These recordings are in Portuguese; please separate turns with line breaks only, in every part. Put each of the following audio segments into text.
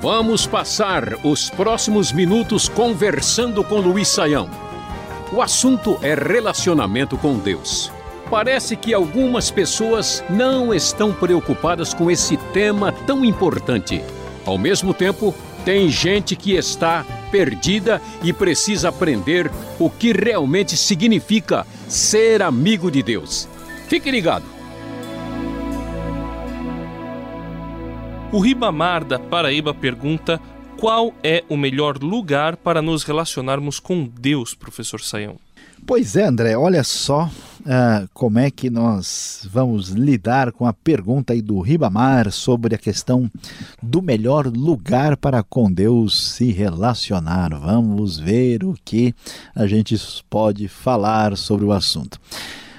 Vamos passar os próximos minutos conversando com Luiz Saião. O assunto é relacionamento com Deus. Parece que algumas pessoas não estão preocupadas com esse tema tão importante. Ao mesmo tempo, tem gente que está perdida e precisa aprender o que realmente significa ser amigo de Deus. Fique ligado.
O Ribamar da Paraíba pergunta qual é o melhor lugar para nos relacionarmos com Deus, professor Saião.
Pois é, André, olha só uh, como é que nós vamos lidar com a pergunta aí do Ribamar sobre a questão do melhor lugar para com Deus se relacionar. Vamos ver o que a gente pode falar sobre o assunto.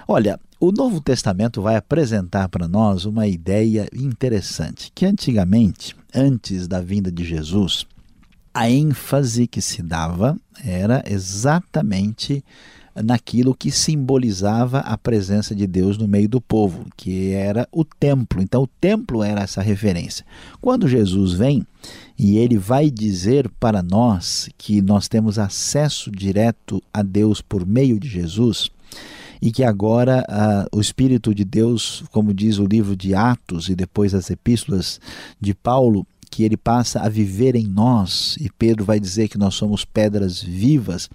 Olha, o Novo Testamento vai apresentar para nós uma ideia interessante, que antigamente, antes da vinda de Jesus, a ênfase que se dava era exatamente naquilo que simbolizava a presença de Deus no meio do povo, que era o templo. Então, o templo era essa referência. Quando Jesus vem e ele vai dizer para nós que nós temos acesso direto a Deus por meio de Jesus, e que agora ah, o Espírito de Deus, como diz o livro de Atos e depois as epístolas de Paulo, que ele passa a viver em nós, e Pedro vai dizer que nós somos pedras vivas.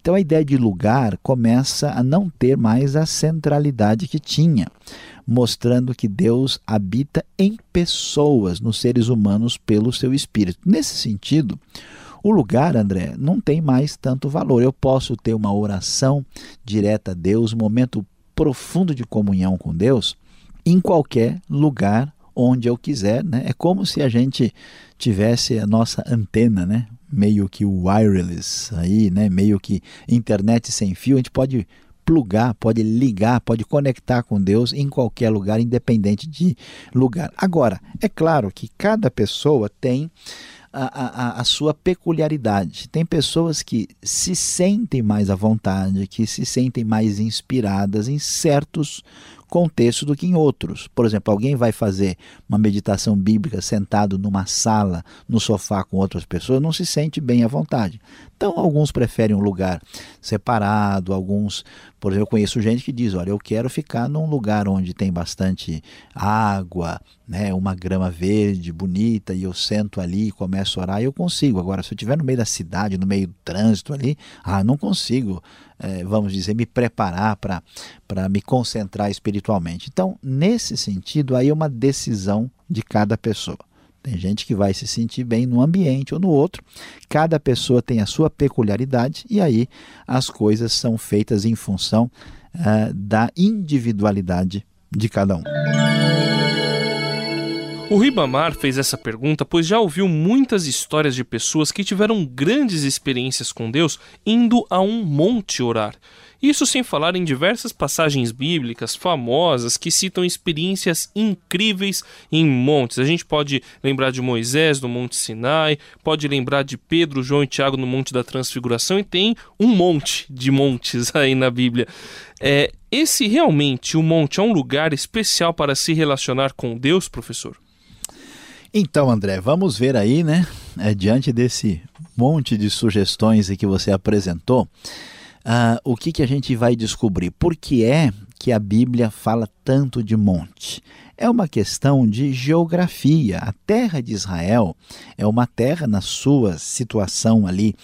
Então a ideia de lugar começa a não ter mais a centralidade que tinha, mostrando que Deus habita em pessoas, nos seres humanos, pelo seu Espírito. Nesse sentido, o lugar, André, não tem mais tanto valor. Eu posso ter uma oração direta a Deus, um momento profundo de comunhão com Deus, em qualquer lugar onde eu quiser, né? É como se a gente tivesse a nossa antena, né? Meio que wireless aí, né? Meio que internet sem fio, a gente pode plugar, pode ligar, pode conectar com Deus em qualquer lugar, independente de lugar. Agora, é claro que cada pessoa tem a, a, sua peculiaridade. Tem pessoas que se sentem mais à vontade, que se sentem mais inspiradas em certos contexto do que em outros. Por exemplo, alguém vai fazer uma meditação bíblica sentado numa sala, no sofá com outras pessoas, não se sente bem à vontade. Então, alguns preferem um lugar separado, alguns, por exemplo, eu conheço gente que diz: olha, eu quero ficar num lugar onde tem bastante água, né, uma grama verde bonita, e eu sento ali e começo a orar, eu consigo. Agora, se eu estiver no meio da cidade, no meio do trânsito ali, ah, não consigo vamos dizer, me preparar para me concentrar espiritualmente. Então, nesse sentido, aí é uma decisão de cada pessoa. Tem gente que vai se sentir bem num ambiente ou no outro. Cada pessoa tem a sua peculiaridade e aí as coisas são feitas em função uh, da individualidade de cada um.
O Ribamar fez essa pergunta pois já ouviu muitas histórias de pessoas que tiveram grandes experiências com Deus indo a um monte orar. Isso sem falar em diversas passagens bíblicas famosas que citam experiências incríveis em montes. A gente pode lembrar de Moisés no Monte Sinai, pode lembrar de Pedro, João e Tiago no Monte da Transfiguração e tem um monte de montes aí na Bíblia. É, esse realmente, o monte, é um lugar especial para se relacionar com Deus, professor?
Então, André, vamos ver aí, né? É, diante desse monte de sugestões que você apresentou, uh, o que, que a gente vai descobrir? Por que é que a Bíblia fala tanto de monte? É uma questão de geografia. A terra de Israel é uma terra, na sua situação ali,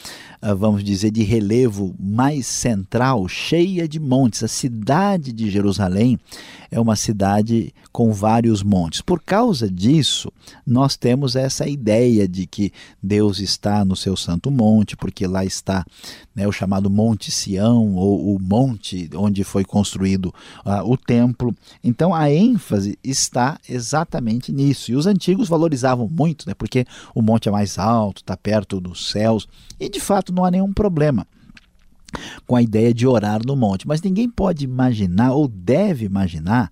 ah, vamos dizer, de relevo mais central, cheia de montes. A cidade de Jerusalém é uma cidade com vários montes. Por causa disso, nós temos essa ideia de que Deus está no seu santo monte, porque lá está né, o chamado Monte Sião, ou o monte onde foi construído uh, o templo. Então a ênfase está exatamente nisso. E os antigos valorizavam muito, né, porque o monte é mais alto, está perto dos céus, e de fato não há nenhum problema com a ideia de orar no monte. Mas ninguém pode imaginar ou deve imaginar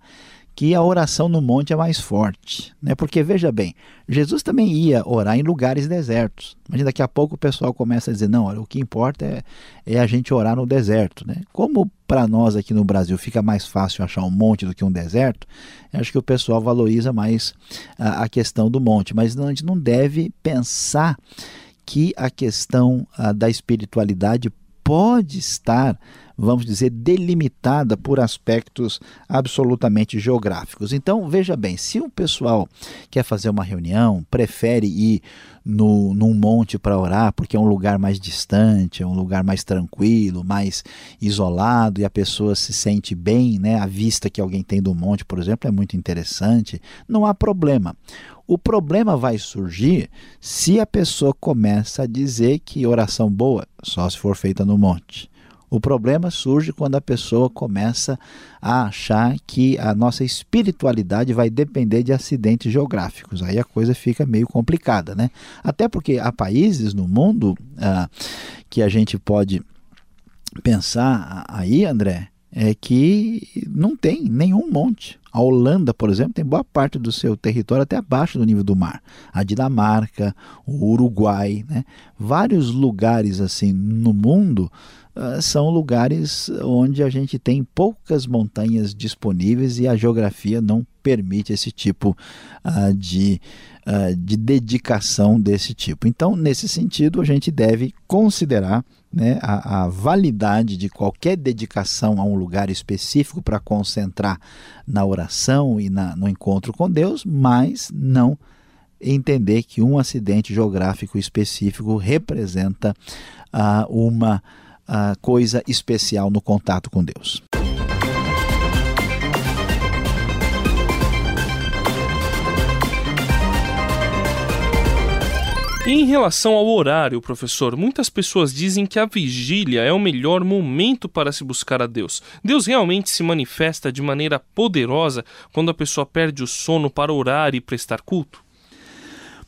que a oração no monte é mais forte, né? Porque veja bem, Jesus também ia orar em lugares desertos. Mas daqui a pouco o pessoal começa a dizer: não, olha, o que importa é, é a gente orar no deserto, né? Como para nós aqui no Brasil fica mais fácil achar um monte do que um deserto, acho que o pessoal valoriza mais a, a questão do monte. Mas não, a gente não deve pensar que a questão a, da espiritualidade pode estar vamos dizer, delimitada por aspectos absolutamente geográficos. Então, veja bem, se o pessoal quer fazer uma reunião, prefere ir no, num monte para orar, porque é um lugar mais distante, é um lugar mais tranquilo, mais isolado, e a pessoa se sente bem, né? A vista que alguém tem do monte, por exemplo, é muito interessante, não há problema. O problema vai surgir se a pessoa começa a dizer que oração boa só se for feita no monte. O problema surge quando a pessoa começa a achar que a nossa espiritualidade vai depender de acidentes geográficos. Aí a coisa fica meio complicada, né? Até porque há países no mundo ah, que a gente pode pensar aí, André, é que não tem nenhum monte. A Holanda, por exemplo, tem boa parte do seu território até abaixo do nível do mar. A Dinamarca, o Uruguai, né? vários lugares assim no mundo são lugares onde a gente tem poucas montanhas disponíveis e a geografia não permite esse tipo uh, de, uh, de dedicação desse tipo. Então, nesse sentido, a gente deve considerar né, a, a, validade de qualquer dedicação a um lugar específico para concentrar na oração e na, no encontro com Deus, mas não entender que um acidente geográfico específico representa uh, uma coisa especial no contato com Deus.
em relação ao horário, professor, muitas pessoas dizem que a vigília é o melhor momento para se buscar a Deus. Deus realmente se manifesta de maneira poderosa quando a pessoa perde o sono para orar e prestar culto?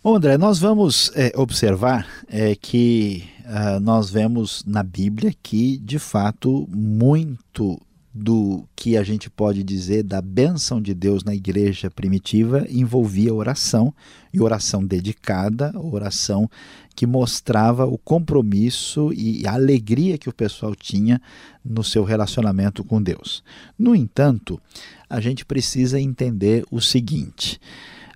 Bom, André, nós vamos é, observar é, que uh, nós vemos na Bíblia que, de fato, muito do que a gente pode dizer da bênção de Deus na igreja primitiva envolvia oração, e oração dedicada, oração que mostrava o compromisso e a alegria que o pessoal tinha no seu relacionamento com Deus. No entanto, a gente precisa entender o seguinte.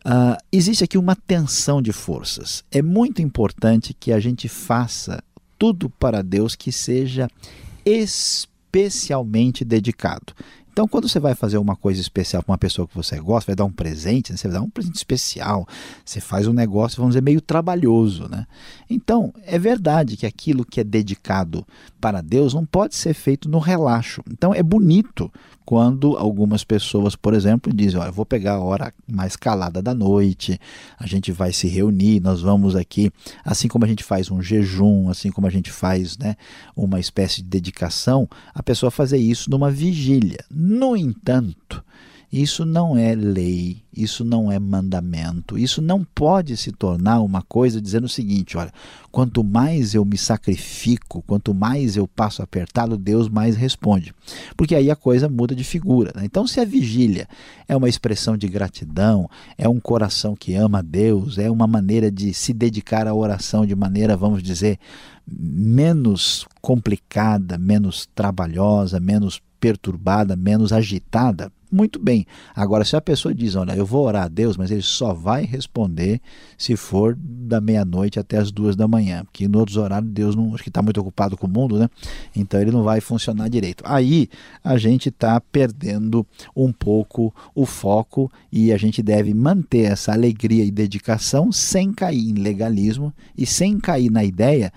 Uh, existe aqui uma tensão de forças. É muito importante que a gente faça tudo para Deus que seja especialmente dedicado. Então, quando você vai fazer uma coisa especial para uma pessoa que você gosta, vai dar um presente, né? você vai dar um presente especial, você faz um negócio, vamos dizer, meio trabalhoso. Né? Então, é verdade que aquilo que é dedicado para Deus não pode ser feito no relaxo. Então, é bonito quando algumas pessoas, por exemplo, dizem: Olha, eu vou pegar a hora mais calada da noite, a gente vai se reunir, nós vamos aqui, assim como a gente faz um jejum, assim como a gente faz né, uma espécie de dedicação, a pessoa fazer isso numa vigília. No entanto, isso não é lei, isso não é mandamento, isso não pode se tornar uma coisa dizendo o seguinte: olha, quanto mais eu me sacrifico, quanto mais eu passo apertado, Deus mais responde. Porque aí a coisa muda de figura. Né? Então, se a vigília é uma expressão de gratidão, é um coração que ama a Deus, é uma maneira de se dedicar à oração de maneira, vamos dizer, menos complicada, menos trabalhosa, menos perturbada, menos agitada, muito bem. Agora, se a pessoa diz, olha, eu vou orar a Deus, mas ele só vai responder se for da meia-noite até as duas da manhã, porque em outros horários Deus não, acho que está muito ocupado com o mundo, né? Então ele não vai funcionar direito. Aí a gente está perdendo um pouco o foco e a gente deve manter essa alegria e dedicação sem cair em legalismo e sem cair na ideia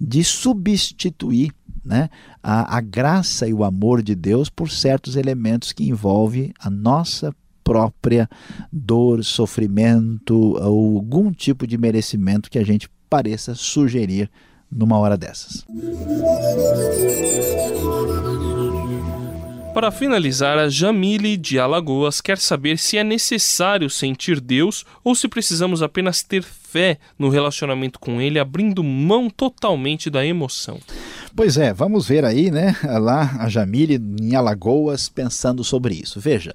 de substituir né, a, a graça e o amor de Deus por certos elementos que envolvem a nossa própria dor, sofrimento ou algum tipo de merecimento que a gente pareça sugerir numa hora dessas.
Para finalizar, a Jamile de Alagoas quer saber se é necessário sentir Deus ou se precisamos apenas ter fé no relacionamento com Ele, abrindo mão totalmente da emoção.
Pois é, vamos ver aí, né? Lá a Jamile em Alagoas pensando sobre isso. Veja,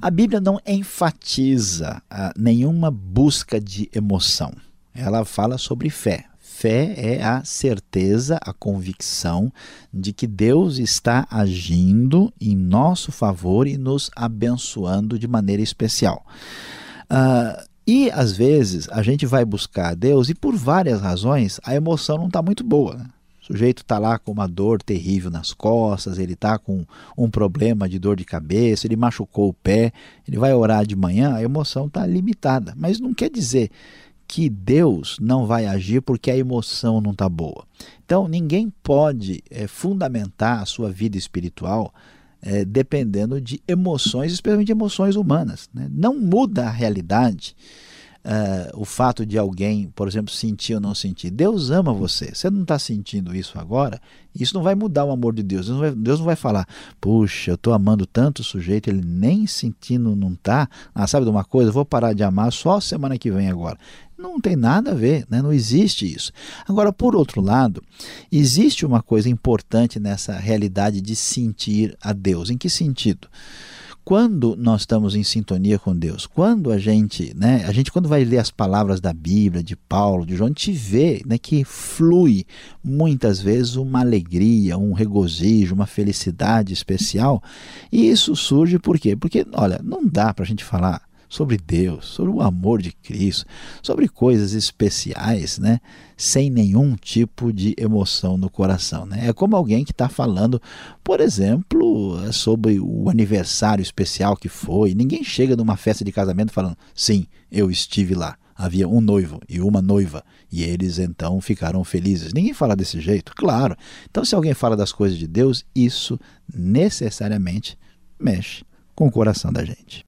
a Bíblia não enfatiza ah, nenhuma busca de emoção. Ela fala sobre fé. Fé é a certeza, a convicção de que Deus está agindo em nosso favor e nos abençoando de maneira especial. Uh, e às vezes a gente vai buscar Deus e por várias razões a emoção não está muito boa. Né? Sujeito está lá com uma dor terrível nas costas, ele está com um problema de dor de cabeça, ele machucou o pé, ele vai orar de manhã, a emoção está limitada. Mas não quer dizer que Deus não vai agir porque a emoção não está boa. Então, ninguém pode é, fundamentar a sua vida espiritual é, dependendo de emoções, especialmente emoções humanas. Né? Não muda a realidade uh, o fato de alguém, por exemplo, sentir ou não sentir. Deus ama você. Você não está sentindo isso agora, isso não vai mudar o amor de Deus. Deus não vai, Deus não vai falar, puxa, eu estou amando tanto o sujeito, ele nem sentindo não está. Ah, sabe de uma coisa? Eu vou parar de amar só semana que vem agora. Não tem nada a ver, né? não existe isso. Agora, por outro lado, existe uma coisa importante nessa realidade de sentir a Deus. Em que sentido? Quando nós estamos em sintonia com Deus, quando a gente, né, a gente quando vai ler as palavras da Bíblia, de Paulo, de João, a gente vê né, que flui muitas vezes uma alegria, um regozijo, uma felicidade especial. E isso surge por quê? Porque, olha, não dá para a gente falar sobre Deus, sobre o amor de Cristo, sobre coisas especiais, né? sem nenhum tipo de emoção no coração. Né? É como alguém que está falando, por exemplo, sobre o aniversário especial que foi. Ninguém chega numa festa de casamento falando, sim, eu estive lá. Havia um noivo e uma noiva, e eles então ficaram felizes. Ninguém fala desse jeito, claro. Então, se alguém fala das coisas de Deus, isso necessariamente mexe com o coração da gente.